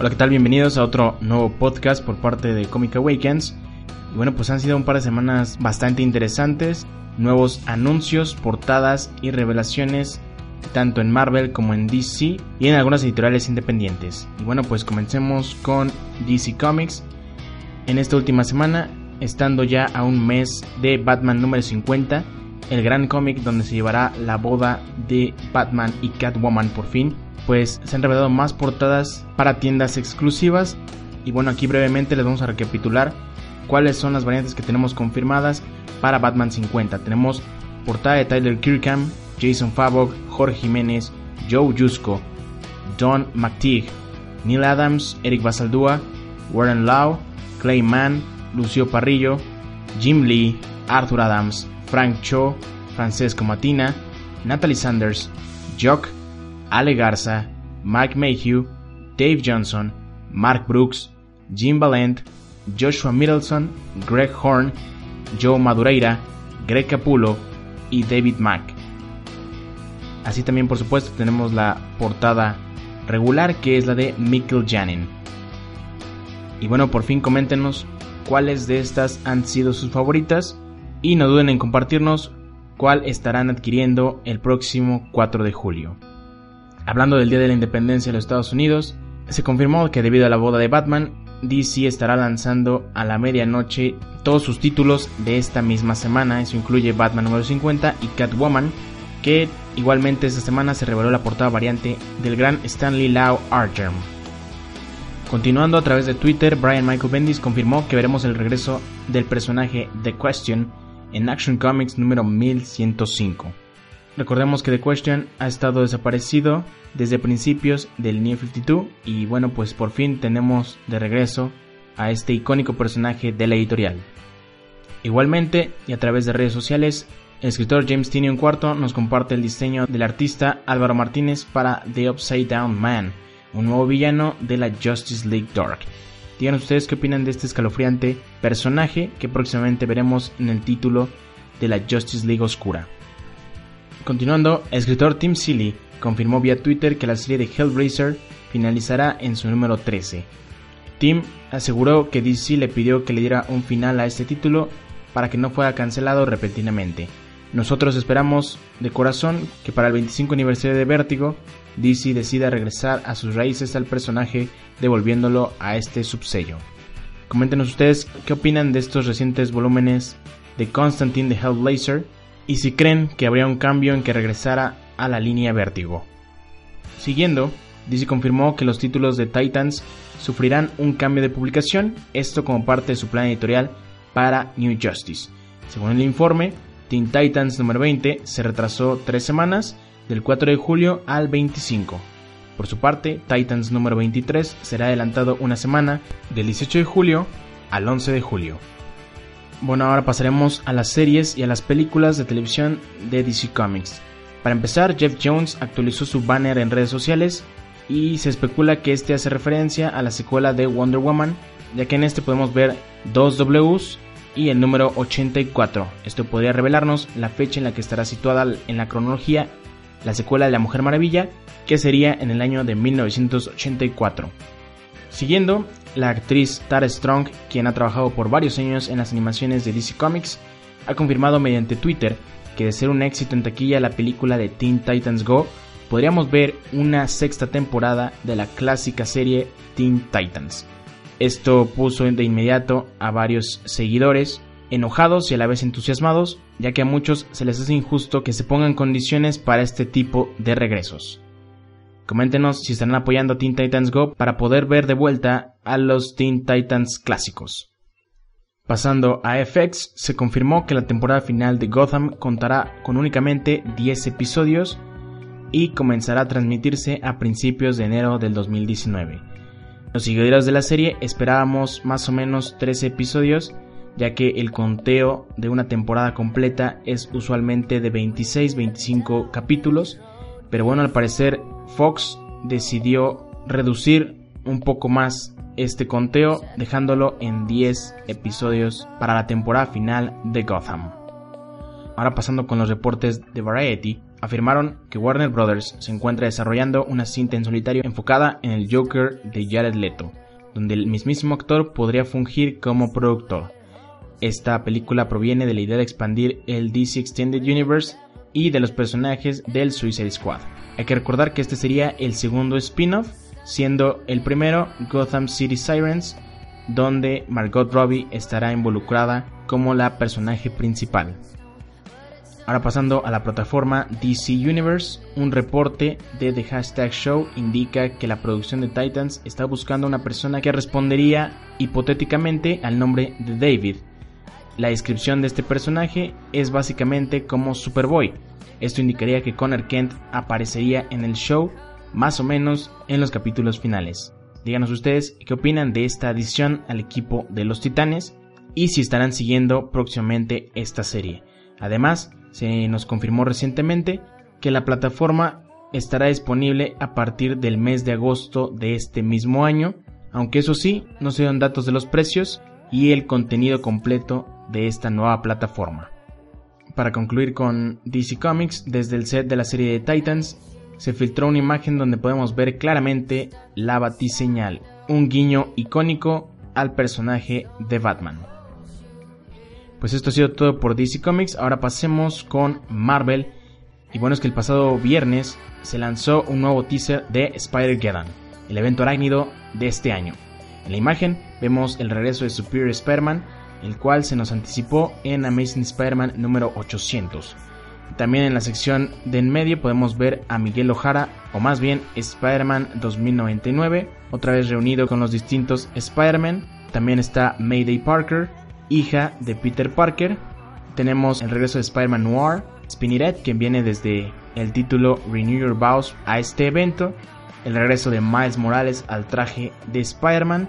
Hola, ¿qué tal? Bienvenidos a otro nuevo podcast por parte de Comic Awakens. Y bueno, pues han sido un par de semanas bastante interesantes. Nuevos anuncios, portadas y revelaciones tanto en Marvel como en DC y en algunas editoriales independientes. Y bueno, pues comencemos con DC Comics. En esta última semana, estando ya a un mes de Batman número 50, el gran cómic donde se llevará la boda de Batman y Catwoman por fin, pues se han revelado más portadas para tiendas exclusivas. Y bueno, aquí brevemente les vamos a recapitular cuáles son las variantes que tenemos confirmadas para Batman 50. Tenemos portada de Tyler Kirkham, Jason Favok, Jorge Jiménez, Joe Yusko, Don McTeague, Neil Adams, Eric Basaldúa, Warren Lau, Clay Mann, Lucio Parrillo, Jim Lee, Arthur Adams, Frank Cho, Francesco Matina, Natalie Sanders, Jock, Ale Garza, Mike Mayhew, Dave Johnson, Mark Brooks, Jim Valent, Joshua Middleton, Greg Horn, Joe Madureira, Greg Capullo y David Mack. Así también por supuesto tenemos la portada regular que es la de Mikkel Janin. Y bueno, por fin coméntenos cuáles de estas han sido sus favoritas y no duden en compartirnos cuál estarán adquiriendo el próximo 4 de julio. Hablando del Día de la Independencia de los Estados Unidos, se confirmó que debido a la boda de Batman, DC estará lanzando a la medianoche todos sus títulos de esta misma semana, eso incluye Batman número 50 y Catwoman, que igualmente esta semana se reveló la portada variante del gran Stanley Lau Archer. Continuando a través de Twitter, Brian Michael Bendis confirmó que veremos el regreso del personaje The Question en Action Comics número 1105. Recordemos que The Question ha estado desaparecido desde principios del New 52 y bueno pues por fin tenemos de regreso a este icónico personaje de la editorial. Igualmente y a través de redes sociales, el escritor James Tinion IV nos comparte el diseño del artista Álvaro Martínez para The Upside Down Man, un nuevo villano de la Justice League Dark. Digan ustedes qué opinan de este escalofriante personaje que próximamente veremos en el título de la Justice League Oscura. Continuando, el escritor Tim Seeley confirmó vía Twitter que la serie de Hellraiser finalizará en su número 13. Tim aseguró que DC le pidió que le diera un final a este título para que no fuera cancelado repentinamente. Nosotros esperamos de corazón que para el 25 aniversario de Vértigo, DC decida regresar a sus raíces al personaje devolviéndolo a este subsello. Coméntenos ustedes qué opinan de estos recientes volúmenes de Constantine the Hellblazer y si creen que habría un cambio en que regresara a la línea Vértigo. Siguiendo, DC confirmó que los títulos de Titans sufrirán un cambio de publicación, esto como parte de su plan editorial para New Justice. Según el informe, Teen Titans número 20 se retrasó tres semanas, del 4 de julio al 25. Por su parte, Titans número 23 será adelantado una semana, del 18 de julio al 11 de julio. Bueno, ahora pasaremos a las series y a las películas de televisión de DC Comics. Para empezar, Jeff Jones actualizó su banner en redes sociales y se especula que este hace referencia a la secuela de Wonder Woman, ya que en este podemos ver dos Ws y el número 84. Esto podría revelarnos la fecha en la que estará situada en la cronología la secuela de La Mujer Maravilla, que sería en el año de 1984. Siguiendo, la actriz Tara Strong, quien ha trabajado por varios años en las animaciones de DC Comics, ha confirmado mediante Twitter que de ser un éxito en taquilla la película de Teen Titans Go, podríamos ver una sexta temporada de la clásica serie Teen Titans. Esto puso de inmediato a varios seguidores enojados y a la vez entusiasmados, ya que a muchos se les hace injusto que se pongan condiciones para este tipo de regresos. Coméntenos si están apoyando a Teen Titans Go para poder ver de vuelta a los Teen Titans clásicos. Pasando a FX, se confirmó que la temporada final de Gotham contará con únicamente 10 episodios y comenzará a transmitirse a principios de enero del 2019. Los seguidores de la serie esperábamos más o menos 13 episodios, ya que el conteo de una temporada completa es usualmente de 26-25 capítulos, pero bueno, al parecer Fox decidió reducir un poco más este conteo, dejándolo en 10 episodios para la temporada final de Gotham. Ahora pasando con los reportes de Variety, afirmaron que Warner Bros. se encuentra desarrollando una cinta en solitario enfocada en el Joker de Jared Leto, donde el mismísimo actor podría fungir como productor. Esta película proviene de la idea de expandir el DC Extended Universe y de los personajes del Suicide Squad. Hay que recordar que este sería el segundo spin-off, siendo el primero Gotham City Sirens, donde Margot Robbie estará involucrada como la personaje principal. Ahora pasando a la plataforma DC Universe, un reporte de The Hashtag Show indica que la producción de Titans está buscando una persona que respondería hipotéticamente al nombre de David. La descripción de este personaje es básicamente como Superboy. Esto indicaría que Connor Kent aparecería en el show más o menos en los capítulos finales. Díganos ustedes qué opinan de esta adición al equipo de los Titanes y si estarán siguiendo próximamente esta serie. Además, se nos confirmó recientemente que la plataforma estará disponible a partir del mes de agosto de este mismo año, aunque eso sí, no se dan datos de los precios y el contenido completo de esta nueva plataforma. Para concluir con DC Comics, desde el set de la serie de Titans, se filtró una imagen donde podemos ver claramente la batiseñal, un guiño icónico al personaje de Batman. Pues esto ha sido todo por DC Comics. Ahora pasemos con Marvel. Y bueno, es que el pasado viernes se lanzó un nuevo teaser de Spider-Geddon, el evento arácnido de este año. En la imagen vemos el regreso de Superior Spider-Man, el cual se nos anticipó en Amazing Spider-Man número 800. También en la sección de en medio podemos ver a Miguel Ojara, o más bien Spider-Man 2099, otra vez reunido con los distintos Spider-Man. También está Mayday Parker, hija de Peter Parker. Tenemos el regreso de Spider-Man Noir, Spinny quien viene desde el título Renew Your Vows a este evento. El regreso de Miles Morales al traje de Spider-Man.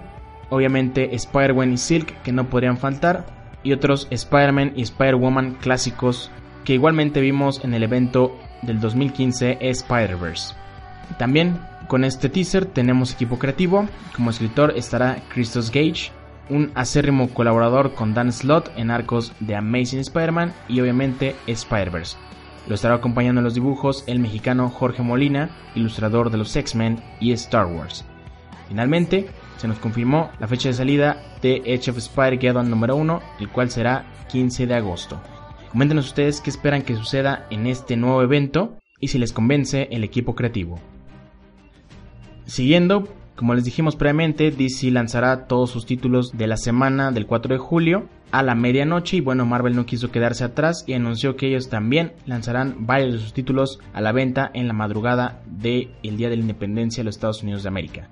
Obviamente Spider-Man y Silk, que no podrían faltar. Y otros Spider-Man y Spider-Woman clásicos que igualmente vimos en el evento del 2015 Spider-Verse. También con este teaser tenemos equipo creativo. Como escritor estará Christos Gage, un acérrimo colaborador con Dan Slott en arcos de Amazing Spider-Man y obviamente Spider-Verse. Lo estará acompañando en los dibujos el mexicano Jorge Molina, ilustrador de los X-Men y Star Wars. Finalmente, se nos confirmó la fecha de salida de Edge of Spider-Geddon número 1, el cual será 15 de agosto. Coméntenos ustedes qué esperan que suceda en este nuevo evento y si les convence el equipo creativo. Siguiendo, como les dijimos previamente, DC lanzará todos sus títulos de la semana del 4 de julio a la medianoche y bueno, Marvel no quiso quedarse atrás y anunció que ellos también lanzarán varios de sus títulos a la venta en la madrugada del Día de la Independencia de los Estados Unidos de América.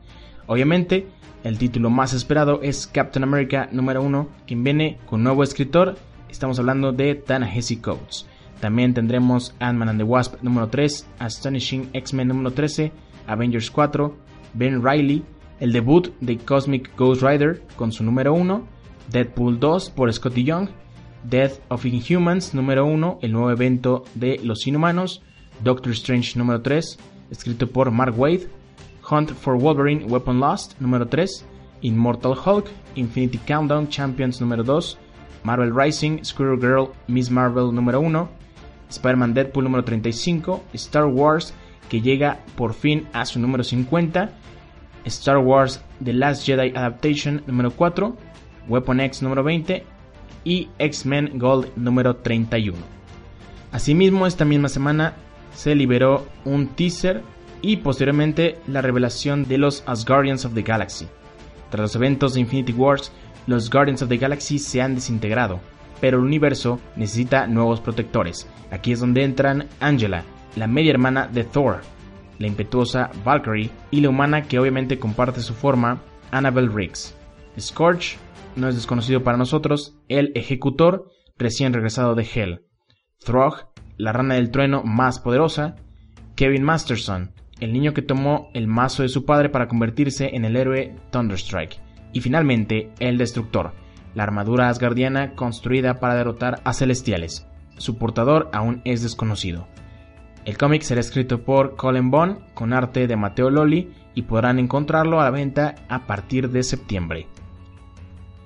Obviamente, el título más esperado es Captain America número 1, quien viene con nuevo escritor, estamos hablando de Ta-Nehisi Coates. También tendremos Ant-Man and the Wasp número 3, Astonishing X-Men número 13, Avengers 4, Ben Riley, el debut de Cosmic Ghost Rider con su número 1, Deadpool 2 por Scotty Young, Death of Inhumans número 1, el nuevo evento de los inhumanos, Doctor Strange número 3, escrito por Mark Wade, Hunt for Wolverine Weapon Lost número 3, Immortal Hulk, Infinity Countdown Champions número 2, Marvel Rising, Squirrel Girl, Miss Marvel número 1, Spider-Man Deadpool número 35, Star Wars que llega por fin a su número 50, Star Wars The Last Jedi Adaptation número 4, Weapon X número 20 y X-Men Gold número 31. Asimismo, esta misma semana se liberó un teaser y posteriormente la revelación de los Asgardians of the Galaxy. Tras los eventos de Infinity Wars, los Guardians of the Galaxy se han desintegrado, pero el universo necesita nuevos protectores. Aquí es donde entran Angela, la media hermana de Thor, la impetuosa Valkyrie y la humana que obviamente comparte su forma, Annabelle Riggs. Scorch no es desconocido para nosotros, el ejecutor recién regresado de Hell. Throg, la rana del trueno más poderosa. Kevin Masterson, el niño que tomó el mazo de su padre para convertirse en el héroe Thunderstrike. Y finalmente, el Destructor, la armadura asgardiana construida para derrotar a celestiales. Su portador aún es desconocido. El cómic será escrito por Colin Bond con arte de Mateo Loli y podrán encontrarlo a la venta a partir de septiembre.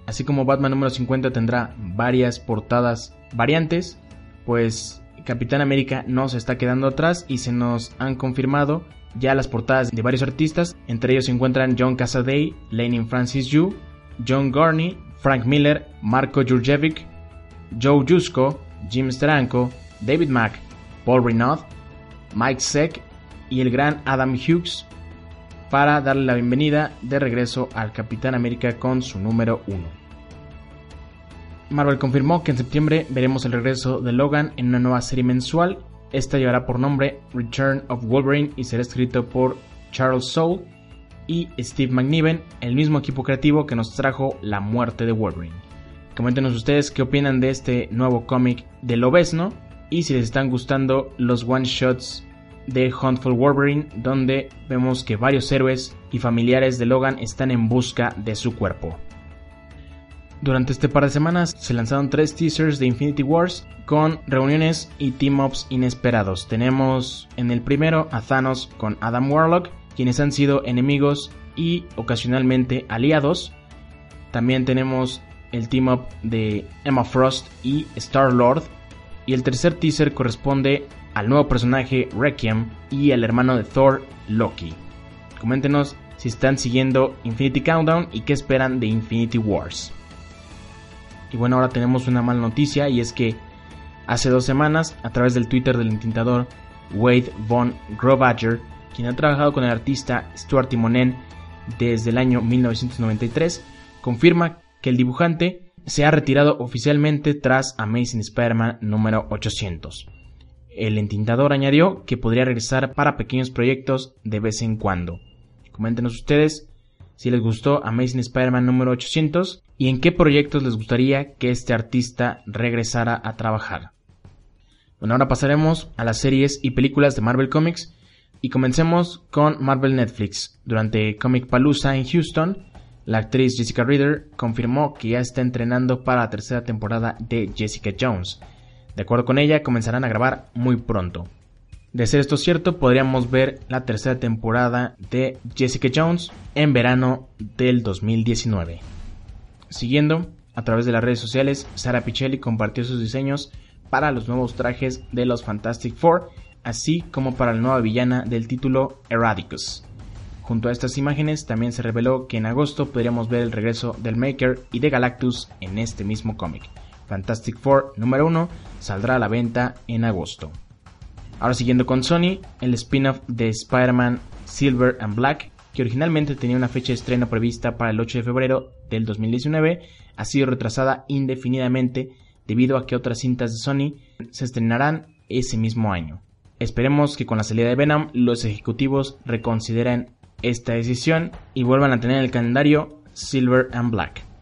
Así como Batman número 50 tendrá varias portadas variantes, pues Capitán América no se está quedando atrás y se nos han confirmado ya las portadas de varios artistas, entre ellos se encuentran John Casaday, Lenin Francis Yu, John Garney, Frank Miller, Marco Jurjevic, Joe Jusko, Jim Steranko, David Mack, Paul Renaud, Mike Seck y el gran Adam Hughes para darle la bienvenida de regreso al Capitán América con su número 1. Marvel confirmó que en septiembre veremos el regreso de Logan en una nueva serie mensual. Esta llevará por nombre Return of Wolverine y será escrito por Charles Soule y Steve McNiven, el mismo equipo creativo que nos trajo La muerte de Wolverine. Coméntenos ustedes qué opinan de este nuevo cómic de Lobesno y si les están gustando los one shots de Huntful Wolverine, donde vemos que varios héroes y familiares de Logan están en busca de su cuerpo. Durante este par de semanas se lanzaron tres teasers de Infinity Wars con reuniones y team-ups inesperados. Tenemos en el primero a Thanos con Adam Warlock, quienes han sido enemigos y ocasionalmente aliados. También tenemos el team-up de Emma Frost y Star-Lord. Y el tercer teaser corresponde al nuevo personaje Requiem y al hermano de Thor, Loki. Coméntenos si están siguiendo Infinity Countdown y qué esperan de Infinity Wars. Y bueno, ahora tenemos una mala noticia y es que hace dos semanas, a través del Twitter del intentador Wade Von Grovager, quien ha trabajado con el artista Stuart Timonen desde el año 1993, confirma que el dibujante se ha retirado oficialmente tras Amazing Spider-Man número 800. El entintador añadió que podría regresar para pequeños proyectos de vez en cuando. Coméntenos ustedes si les gustó Amazing Spider-Man número 800 y en qué proyectos les gustaría que este artista regresara a trabajar. Bueno, ahora pasaremos a las series y películas de Marvel Comics y comencemos con Marvel Netflix. Durante Comic Palooza en Houston, la actriz Jessica Reader confirmó que ya está entrenando para la tercera temporada de Jessica Jones de acuerdo con ella, comenzarán a grabar muy pronto. De ser esto cierto, podríamos ver la tercera temporada de Jessica Jones en verano del 2019. Siguiendo, a través de las redes sociales, Sara Pichelli compartió sus diseños para los nuevos trajes de los Fantastic Four, así como para la nueva villana del título Eradicus. Junto a estas imágenes también se reveló que en agosto podríamos ver el regreso del Maker y de Galactus en este mismo cómic. Fantastic Four número 1 saldrá a la venta en agosto. Ahora siguiendo con Sony, el spin-off de Spider-Man Silver and Black, que originalmente tenía una fecha de estreno prevista para el 8 de febrero del 2019, ha sido retrasada indefinidamente debido a que otras cintas de Sony se estrenarán ese mismo año. Esperemos que con la salida de Venom los ejecutivos reconsideren esta decisión y vuelvan a tener en el calendario Silver and Black.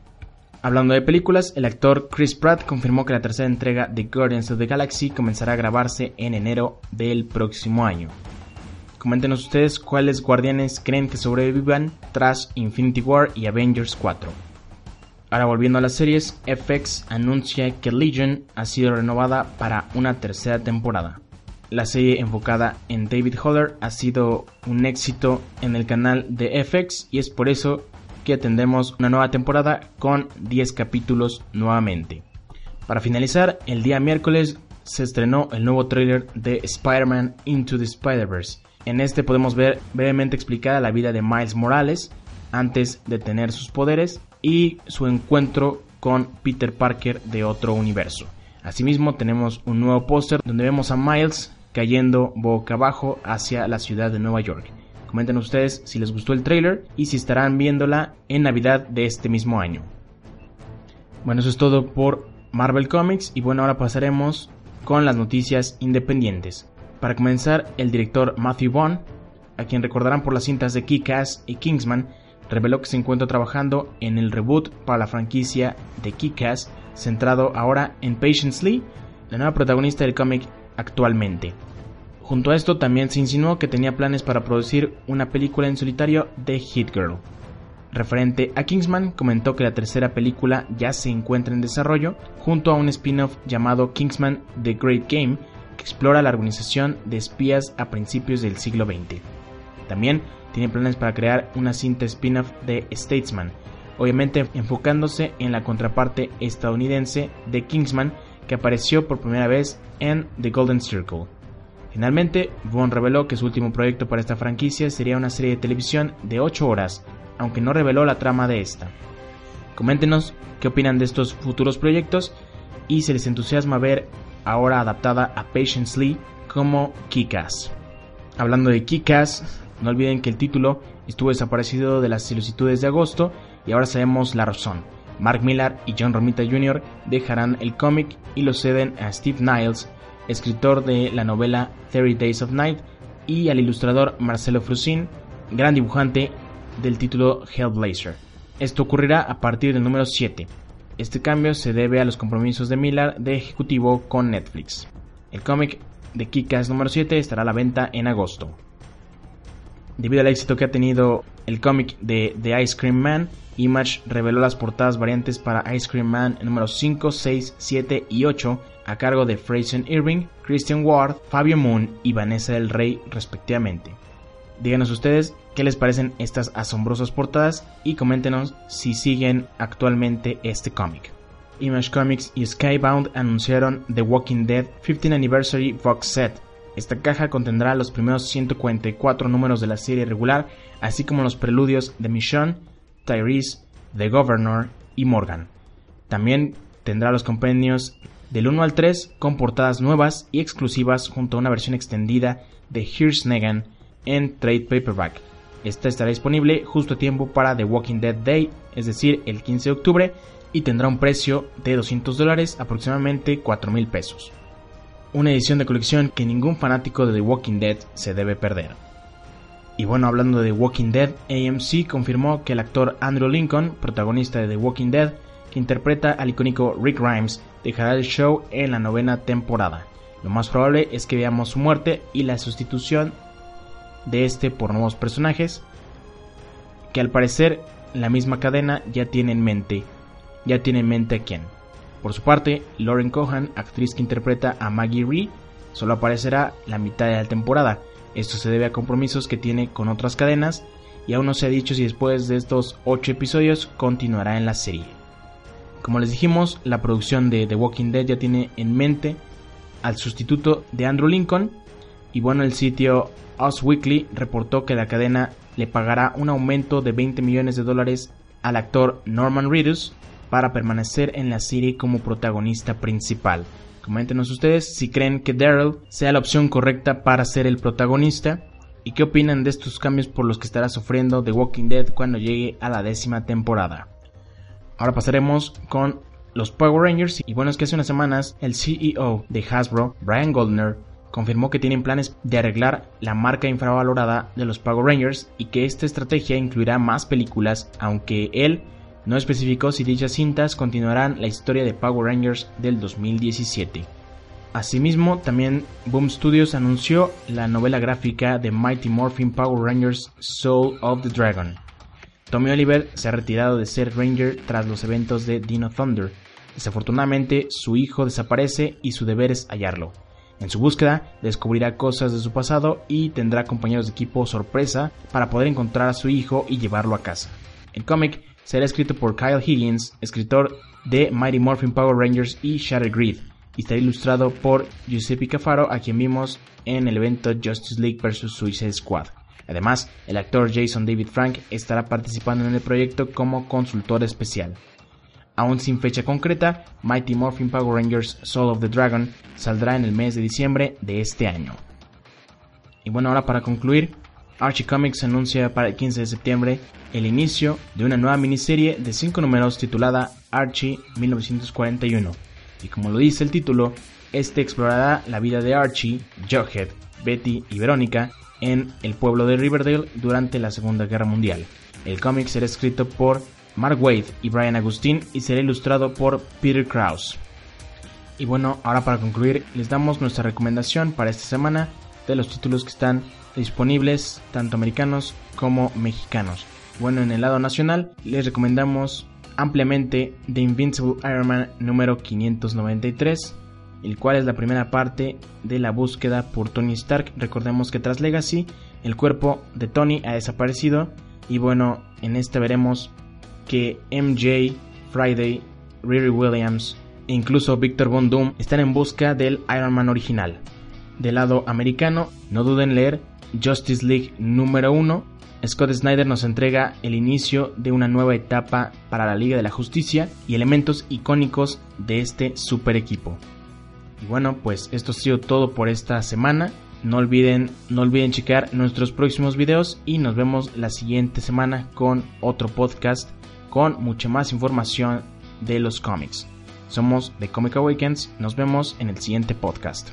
Hablando de películas, el actor Chris Pratt confirmó que la tercera entrega de Guardians of the Galaxy comenzará a grabarse en enero del próximo año. Coméntenos ustedes cuáles guardianes creen que sobrevivan tras Infinity War y Avengers 4. Ahora volviendo a las series, FX anuncia que Legion ha sido renovada para una tercera temporada. La serie enfocada en David Holler ha sido un éxito en el canal de FX y es por eso que atendemos una nueva temporada con 10 capítulos nuevamente. Para finalizar, el día miércoles se estrenó el nuevo trailer de Spider-Man Into the Spider-Verse. En este podemos ver brevemente explicada la vida de Miles Morales antes de tener sus poderes y su encuentro con Peter Parker de otro universo. Asimismo tenemos un nuevo póster donde vemos a Miles cayendo boca abajo hacia la ciudad de Nueva York. Comenten ustedes si les gustó el trailer y si estarán viéndola en Navidad de este mismo año. Bueno, eso es todo por Marvel Comics y bueno, ahora pasaremos con las noticias independientes. Para comenzar, el director Matthew Vaughn, a quien recordarán por las cintas de Kick-Ass y Kingsman, reveló que se encuentra trabajando en el reboot para la franquicia de Kick-Ass, centrado ahora en Patience Lee, la nueva protagonista del cómic actualmente. Junto a esto también se insinuó que tenía planes para producir una película en solitario de Hit Girl. Referente a Kingsman, comentó que la tercera película ya se encuentra en desarrollo, junto a un spin-off llamado Kingsman The Great Game, que explora la organización de espías a principios del siglo XX. También tiene planes para crear una cinta spin-off de Statesman, obviamente enfocándose en la contraparte estadounidense de Kingsman, que apareció por primera vez en The Golden Circle. Finalmente, Vaughn reveló que su último proyecto para esta franquicia sería una serie de televisión de 8 horas, aunque no reveló la trama de esta. Coméntenos qué opinan de estos futuros proyectos y si les entusiasma ver ahora adaptada a Patience Lee como Kikas. Hablando de Kikas, no olviden que el título estuvo desaparecido de las solicitudes de agosto y ahora sabemos la razón. Mark Millar y John Romita Jr. dejarán el cómic y lo ceden a Steve Niles, escritor de la novela 30 Days of Night, y al ilustrador Marcelo Frusin, gran dibujante del título Hellblazer. Esto ocurrirá a partir del número 7. Este cambio se debe a los compromisos de Millar de ejecutivo con Netflix. El cómic de Kikas número 7 estará a la venta en agosto. Debido al éxito que ha tenido el cómic de The Ice Cream Man, Image reveló las portadas variantes para Ice Cream Man número 5, 6, 7 y 8 a cargo de Fraser Irving, Christian Ward, Fabio Moon y Vanessa del Rey respectivamente. Díganos ustedes qué les parecen estas asombrosas portadas y coméntenos si siguen actualmente este cómic. Image Comics y Skybound anunciaron The Walking Dead 15th Anniversary Box Set. Esta caja contendrá los primeros 144 números de la serie regular, así como los preludios de Michonne, Tyrese, The Governor y Morgan. También tendrá los compendios del 1 al 3 con portadas nuevas y exclusivas junto a una versión extendida de Here's Negan en trade paperback. Esta estará disponible justo a tiempo para The Walking Dead Day, es decir, el 15 de octubre, y tendrá un precio de 200 dólares, aproximadamente 4 mil pesos. Una edición de colección que ningún fanático de The Walking Dead se debe perder. Y bueno, hablando de The Walking Dead, AMC confirmó que el actor Andrew Lincoln, protagonista de The Walking Dead, que interpreta al icónico Rick Grimes, dejará el show en la novena temporada. Lo más probable es que veamos su muerte y la sustitución de este por nuevos personajes, que al parecer la misma cadena ya tiene en mente ya tiene en mente a quién. Por su parte, Lauren Cohan, actriz que interpreta a Maggie Ree, solo aparecerá la mitad de la temporada. Esto se debe a compromisos que tiene con otras cadenas y aún no se ha dicho si después de estos 8 episodios continuará en la serie. Como les dijimos, la producción de The Walking Dead ya tiene en mente al sustituto de Andrew Lincoln y bueno, el sitio Us Weekly reportó que la cadena le pagará un aumento de 20 millones de dólares al actor Norman Reedus para permanecer en la serie como protagonista principal. Coméntenos ustedes si creen que Daryl sea la opción correcta para ser el protagonista y qué opinan de estos cambios por los que estará sufriendo The Walking Dead cuando llegue a la décima temporada. Ahora pasaremos con los Power Rangers y bueno es que hace unas semanas el CEO de Hasbro, Brian Goldner, confirmó que tienen planes de arreglar la marca infravalorada de los Power Rangers y que esta estrategia incluirá más películas, aunque él no especificó si dichas cintas continuarán la historia de Power Rangers del 2017. Asimismo, también Boom Studios anunció la novela gráfica de Mighty Morphin Power Rangers Soul of the Dragon. Tommy Oliver se ha retirado de ser Ranger tras los eventos de Dino Thunder. Desafortunadamente, su hijo desaparece y su deber es hallarlo. En su búsqueda, descubrirá cosas de su pasado y tendrá compañeros de equipo sorpresa para poder encontrar a su hijo y llevarlo a casa. El cómic será escrito por Kyle Higgins, escritor de Mighty Morphin Power Rangers y Shattered Grid, y estará ilustrado por Giuseppe Cafaro, a quien vimos en el evento Justice League vs. Suicide Squad. Además, el actor Jason David Frank estará participando en el proyecto como consultor especial. Aún sin fecha concreta, Mighty Morphin Power Rangers Soul of the Dragon saldrá en el mes de diciembre de este año. Y bueno, ahora para concluir, Archie Comics anuncia para el 15 de septiembre el inicio de una nueva miniserie de 5 números titulada Archie 1941. Y como lo dice el título, este explorará la vida de Archie, Jughead, Betty y Verónica en el pueblo de Riverdale durante la Segunda Guerra Mundial. El cómic será escrito por Mark Wade y Brian Agustín y será ilustrado por Peter Krause. Y bueno, ahora para concluir, les damos nuestra recomendación para esta semana de los títulos que están disponibles tanto americanos como mexicanos. Bueno, en el lado nacional les recomendamos ampliamente The Invincible Iron Man número 593, el cual es la primera parte de la búsqueda por Tony Stark. Recordemos que tras Legacy el cuerpo de Tony ha desaparecido y bueno, en este veremos que MJ, Friday, Riri Williams, e incluso Victor Von Doom están en busca del Iron Man original. Del lado americano, no duden en leer Justice League número 1. Scott Snyder nos entrega el inicio de una nueva etapa para la Liga de la Justicia y elementos icónicos de este super equipo. Y bueno, pues esto ha sido todo por esta semana. No olviden, no olviden checar nuestros próximos videos y nos vemos la siguiente semana con otro podcast con mucha más información de los cómics. Somos The Comic Awakens, nos vemos en el siguiente podcast.